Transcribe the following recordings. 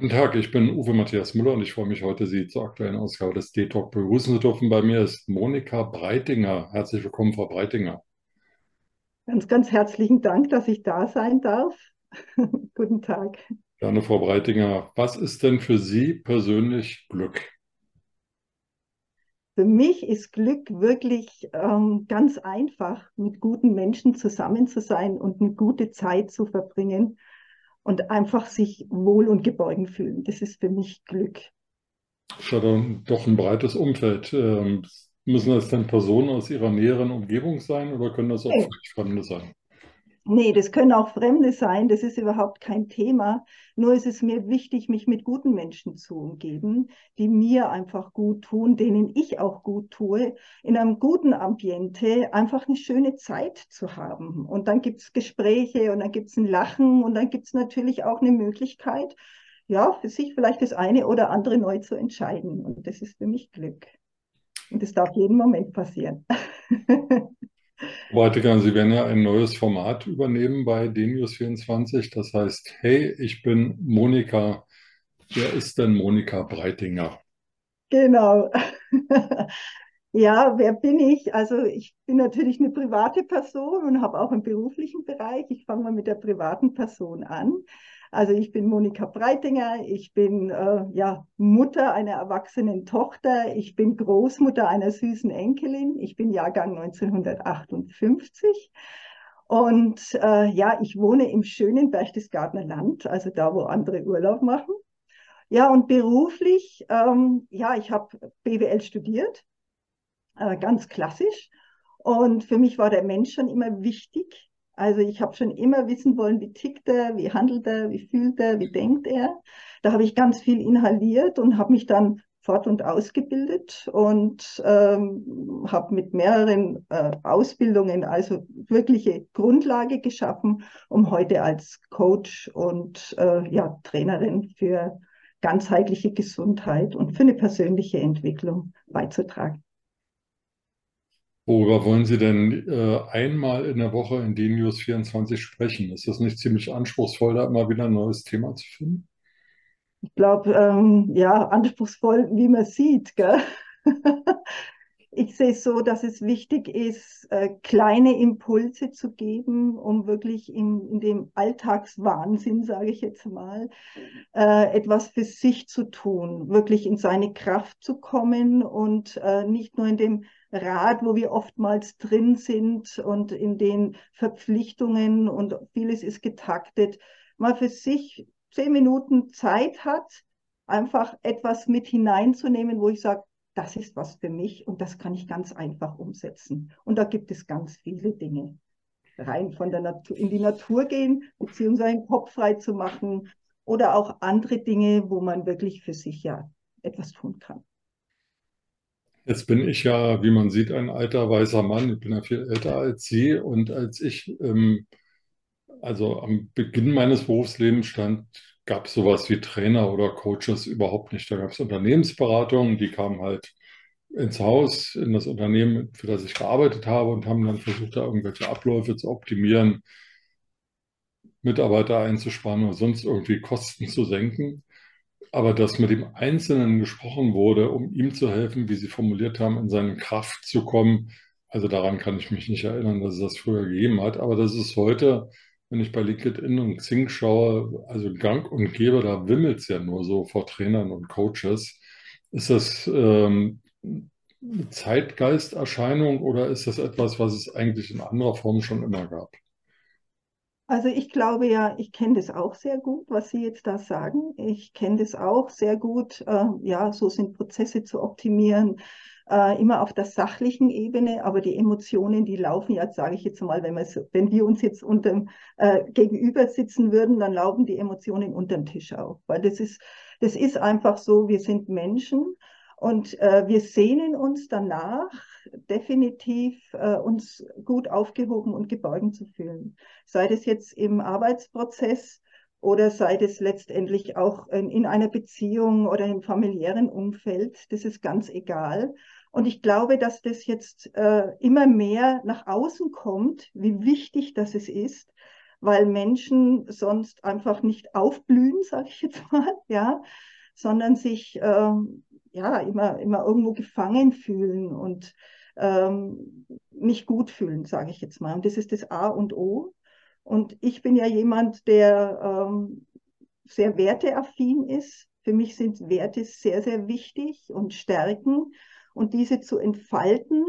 Guten Tag, ich bin Uwe Matthias Müller und ich freue mich heute, Sie zur aktuellen Ausgabe des D-Talk begrüßen zu dürfen. Bei mir ist Monika Breitinger. Herzlich willkommen, Frau Breitinger. Ganz, ganz herzlichen Dank, dass ich da sein darf. Guten Tag. Gerne, Frau Breitinger. Was ist denn für Sie persönlich Glück? Für mich ist Glück wirklich ähm, ganz einfach, mit guten Menschen zusammen zu sein und eine gute Zeit zu verbringen und einfach sich wohl und geborgen fühlen. Das ist für mich Glück. Dann doch ein breites Umfeld. Ähm, müssen das denn Personen aus Ihrer näheren Umgebung sein oder können das auch Nee. Fremde sein? Nee, das können auch Fremde sein, das ist überhaupt kein Thema. Nur ist es mir wichtig, mich mit guten Menschen zu umgeben, die mir einfach gut tun, denen ich auch gut tue, in einem guten Ambiente einfach eine schöne Zeit zu haben. Und dann gibt es Gespräche und dann gibt es ein Lachen und dann gibt es natürlich auch eine Möglichkeit, ja, für sich vielleicht das eine oder andere neu zu entscheiden. Und das ist für mich Glück. Und das darf jeden Moment passieren. Frau Breitinger, Sie werden ja ein neues Format übernehmen bei DNews24. Das heißt, hey, ich bin Monika. Wer ist denn Monika Breitinger? Genau. Ja, wer bin ich? Also ich bin natürlich eine private Person und habe auch einen beruflichen Bereich. Ich fange mal mit der privaten Person an. Also ich bin Monika Breitinger, ich bin äh, ja, Mutter einer erwachsenen Tochter, ich bin Großmutter einer süßen Enkelin, ich bin Jahrgang 1958 und äh, ja, ich wohne im schönen Berchtesgadener Land, also da, wo andere Urlaub machen. Ja, und beruflich, ähm, ja, ich habe BWL studiert äh, ganz klassisch. Und für mich war der Mensch schon immer wichtig. Also ich habe schon immer wissen wollen, wie tickt er, wie handelt er, wie fühlt er, wie denkt er. Da habe ich ganz viel inhaliert und habe mich dann fort und ausgebildet und ähm, habe mit mehreren äh, Ausbildungen also wirkliche Grundlage geschaffen, um heute als Coach und äh, ja, Trainerin für ganzheitliche Gesundheit und für eine persönliche Entwicklung beizutragen. Worüber wollen Sie denn äh, einmal in der Woche in DNews24 sprechen? Ist das nicht ziemlich anspruchsvoll, da immer wieder ein neues Thema zu finden? Ich glaube, ähm, ja, anspruchsvoll, wie man sieht, gell? Ich sehe es so, dass es wichtig ist, äh, kleine Impulse zu geben, um wirklich in, in dem Alltagswahnsinn, sage ich jetzt mal, äh, etwas für sich zu tun, wirklich in seine Kraft zu kommen und äh, nicht nur in dem Rad, wo wir oftmals drin sind und in den Verpflichtungen und vieles ist getaktet, mal für sich zehn Minuten Zeit hat, einfach etwas mit hineinzunehmen, wo ich sage, das ist was für mich und das kann ich ganz einfach umsetzen. Und da gibt es ganz viele Dinge. Rein von der Natur, in die Natur gehen, beziehungsweise den Kopf frei zu machen oder auch andere Dinge, wo man wirklich für sich ja etwas tun kann. Jetzt bin ich ja, wie man sieht, ein alter weißer Mann. Ich bin ja viel älter als Sie. Und als ich, ähm, also am Beginn meines Berufslebens stand, gab es sowas wie Trainer oder Coaches überhaupt nicht. Da gab es Unternehmensberatungen, die kamen halt ins Haus, in das Unternehmen, für das ich gearbeitet habe und haben dann versucht, da irgendwelche Abläufe zu optimieren, Mitarbeiter einzusparen oder sonst irgendwie Kosten zu senken. Aber dass mit dem Einzelnen gesprochen wurde, um ihm zu helfen, wie Sie formuliert haben, in seine Kraft zu kommen, also daran kann ich mich nicht erinnern, dass es das früher gegeben hat. Aber das ist heute, wenn ich bei LinkedIn und Xing schaue, also gang und gäbe, da wimmelt es ja nur so vor Trainern und Coaches. Ist das ähm, eine Zeitgeisterscheinung oder ist das etwas, was es eigentlich in anderer Form schon immer gab? Also ich glaube ja, ich kenne das auch sehr gut, was Sie jetzt da sagen. Ich kenne das auch sehr gut. Äh, ja, so sind Prozesse zu optimieren, äh, immer auf der sachlichen Ebene, aber die Emotionen, die laufen ja, sage ich jetzt mal, wenn, wenn wir uns jetzt unter, äh, gegenüber sitzen würden, dann laufen die Emotionen unter den Tisch auf. Weil das ist, das ist einfach so, wir sind Menschen und äh, wir sehnen uns danach, definitiv äh, uns gut aufgehoben und geborgen zu fühlen. Sei das jetzt im Arbeitsprozess oder sei es letztendlich auch in, in einer Beziehung oder im familiären Umfeld. Das ist ganz egal. Und ich glaube, dass das jetzt äh, immer mehr nach außen kommt, wie wichtig das es ist, weil Menschen sonst einfach nicht aufblühen, sage ich jetzt mal, ja, sondern sich äh, ja immer immer irgendwo gefangen fühlen und ähm, nicht gut fühlen, sage ich jetzt mal. Und das ist das A und O. Und ich bin ja jemand, der ähm, sehr werteaffin ist. Für mich sind Werte sehr, sehr wichtig und Stärken und diese zu entfalten.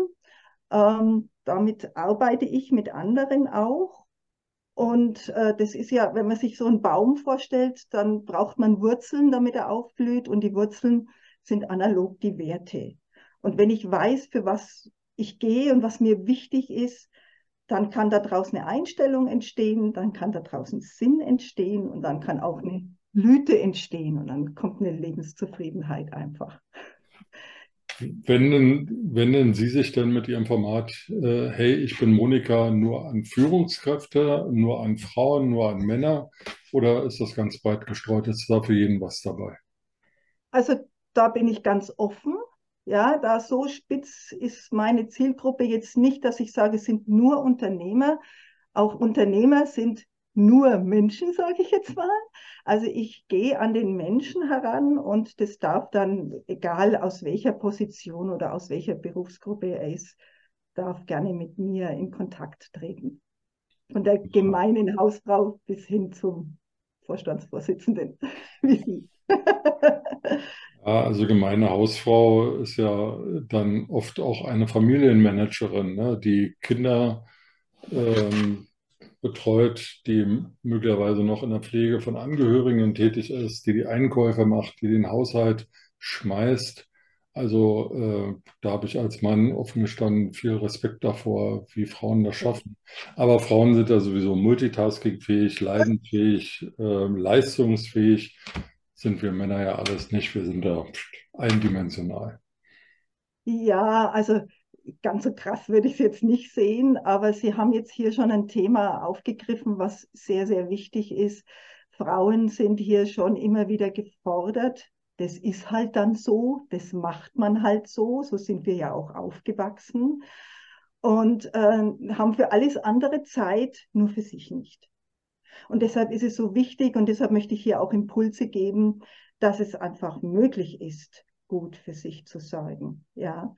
Ähm, damit arbeite ich mit anderen auch. Und äh, das ist ja, wenn man sich so einen Baum vorstellt, dann braucht man Wurzeln, damit er aufblüht. Und die Wurzeln sind analog die Werte. Und wenn ich weiß, für was ich gehe und was mir wichtig ist, dann kann da draußen eine Einstellung entstehen, dann kann da draußen Sinn entstehen und dann kann auch eine Blüte entstehen und dann kommt eine Lebenszufriedenheit einfach. Wenden, wenden Sie sich denn mit Ihrem Format, äh, hey, ich bin Monika, nur an Führungskräfte, nur an Frauen, nur an Männer oder ist das ganz breit gestreut? Ist da für jeden was dabei? Also da bin ich ganz offen. Ja, da so spitz ist meine Zielgruppe jetzt nicht, dass ich sage, es sind nur Unternehmer. Auch Unternehmer sind nur Menschen, sage ich jetzt mal. Also ich gehe an den Menschen heran und das darf dann, egal aus welcher Position oder aus welcher Berufsgruppe er ist, darf gerne mit mir in Kontakt treten. Von der gemeinen Hausfrau bis hin zum Vorstandsvorsitzenden, wie Sie. Also gemeine Hausfrau ist ja dann oft auch eine Familienmanagerin, ne, die Kinder ähm, betreut, die möglicherweise noch in der Pflege von Angehörigen tätig ist, die die Einkäufe macht, die den Haushalt schmeißt. Also äh, da habe ich als Mann offen gestanden viel Respekt davor, wie Frauen das schaffen. Aber Frauen sind ja sowieso multitaskingfähig, leidensfähig, äh, leistungsfähig. Sind wir Männer ja alles nicht. Wir sind da eindimensional. Ja, also ganz so krass würde ich es jetzt nicht sehen, aber Sie haben jetzt hier schon ein Thema aufgegriffen, was sehr, sehr wichtig ist. Frauen sind hier schon immer wieder gefordert. Das ist halt dann so, das macht man halt so, so sind wir ja auch aufgewachsen und äh, haben für alles andere Zeit, nur für sich nicht. Und deshalb ist es so wichtig und deshalb möchte ich hier auch Impulse geben, dass es einfach möglich ist, gut für sich zu sorgen. Ja.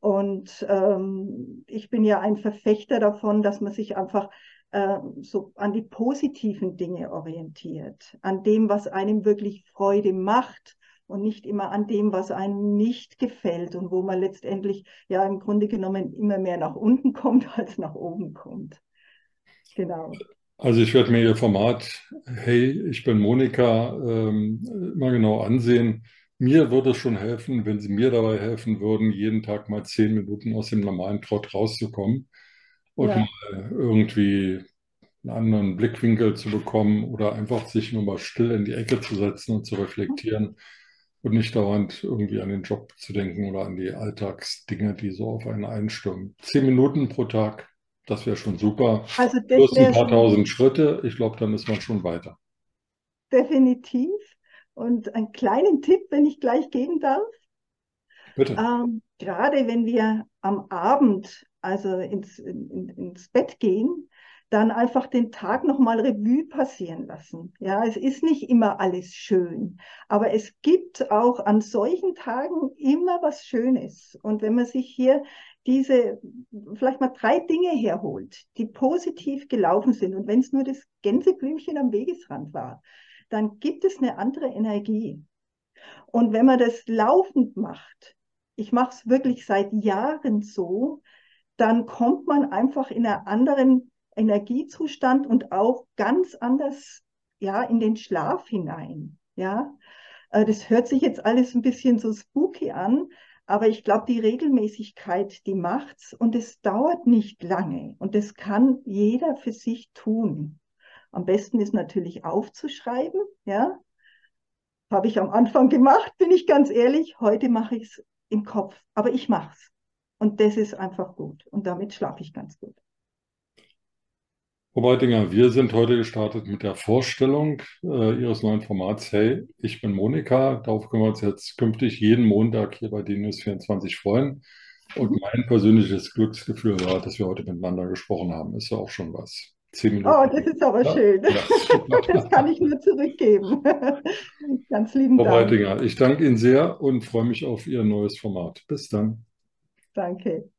Und ähm, ich bin ja ein Verfechter davon, dass man sich einfach äh, so an die positiven Dinge orientiert, an dem, was einem wirklich Freude macht und nicht immer an dem, was einem nicht gefällt und wo man letztendlich ja im Grunde genommen immer mehr nach unten kommt, als nach oben kommt. Genau. Also ich werde mir Ihr Format, hey, ich bin Monika, ähm, immer genau ansehen mir würde es schon helfen, wenn Sie mir dabei helfen würden, jeden Tag mal zehn Minuten aus dem normalen Trott rauszukommen und ja. mal irgendwie einen anderen Blickwinkel zu bekommen oder einfach sich nur mal still in die Ecke zu setzen und zu reflektieren und nicht dauernd irgendwie an den Job zu denken oder an die Alltagsdinge, die so auf einen einstürmen. Zehn Minuten pro Tag, das wäre schon super. Also das Plus ein paar tausend Schritte, ich glaube, dann ist man schon weiter. Definitiv. Und einen kleinen Tipp, wenn ich gleich geben darf. Bitte. Ähm, gerade wenn wir am Abend, also ins, in, ins Bett gehen, dann einfach den Tag nochmal Revue passieren lassen. Ja, es ist nicht immer alles schön, aber es gibt auch an solchen Tagen immer was Schönes. Und wenn man sich hier diese, vielleicht mal drei Dinge herholt, die positiv gelaufen sind, und wenn es nur das Gänseblümchen am Wegesrand war, dann gibt es eine andere Energie. Und wenn man das laufend macht, ich mache es wirklich seit Jahren so, dann kommt man einfach in einen anderen Energiezustand und auch ganz anders ja in den Schlaf hinein. Ja, äh, das hört sich jetzt alles ein bisschen so spooky an, aber ich glaube, die Regelmäßigkeit, die macht's und es dauert nicht lange und das kann jeder für sich tun. Am besten ist natürlich aufzuschreiben, ja. Habe ich am Anfang gemacht, bin ich ganz ehrlich. Heute mache ich es im Kopf, aber ich mache es. Und das ist einfach gut. Und damit schlafe ich ganz gut. Frau Beitinger, wir sind heute gestartet mit der Vorstellung äh, Ihres neuen Formats. Hey, ich bin Monika. Darauf können wir uns jetzt künftig jeden Montag hier bei DNews 24 freuen. Und Mhm. mein persönliches Glücksgefühl war, dass wir heute miteinander gesprochen haben. Ist ja auch schon was. Zehn Oh, Minuten. das ist aber Ja, schön. ja. Das kann ich nur zurückgeben. Ganz lieben Frau Dank. Beitinger, ich danke Ihnen sehr und freue mich auf Ihr neues Format. Bis dann. Danke.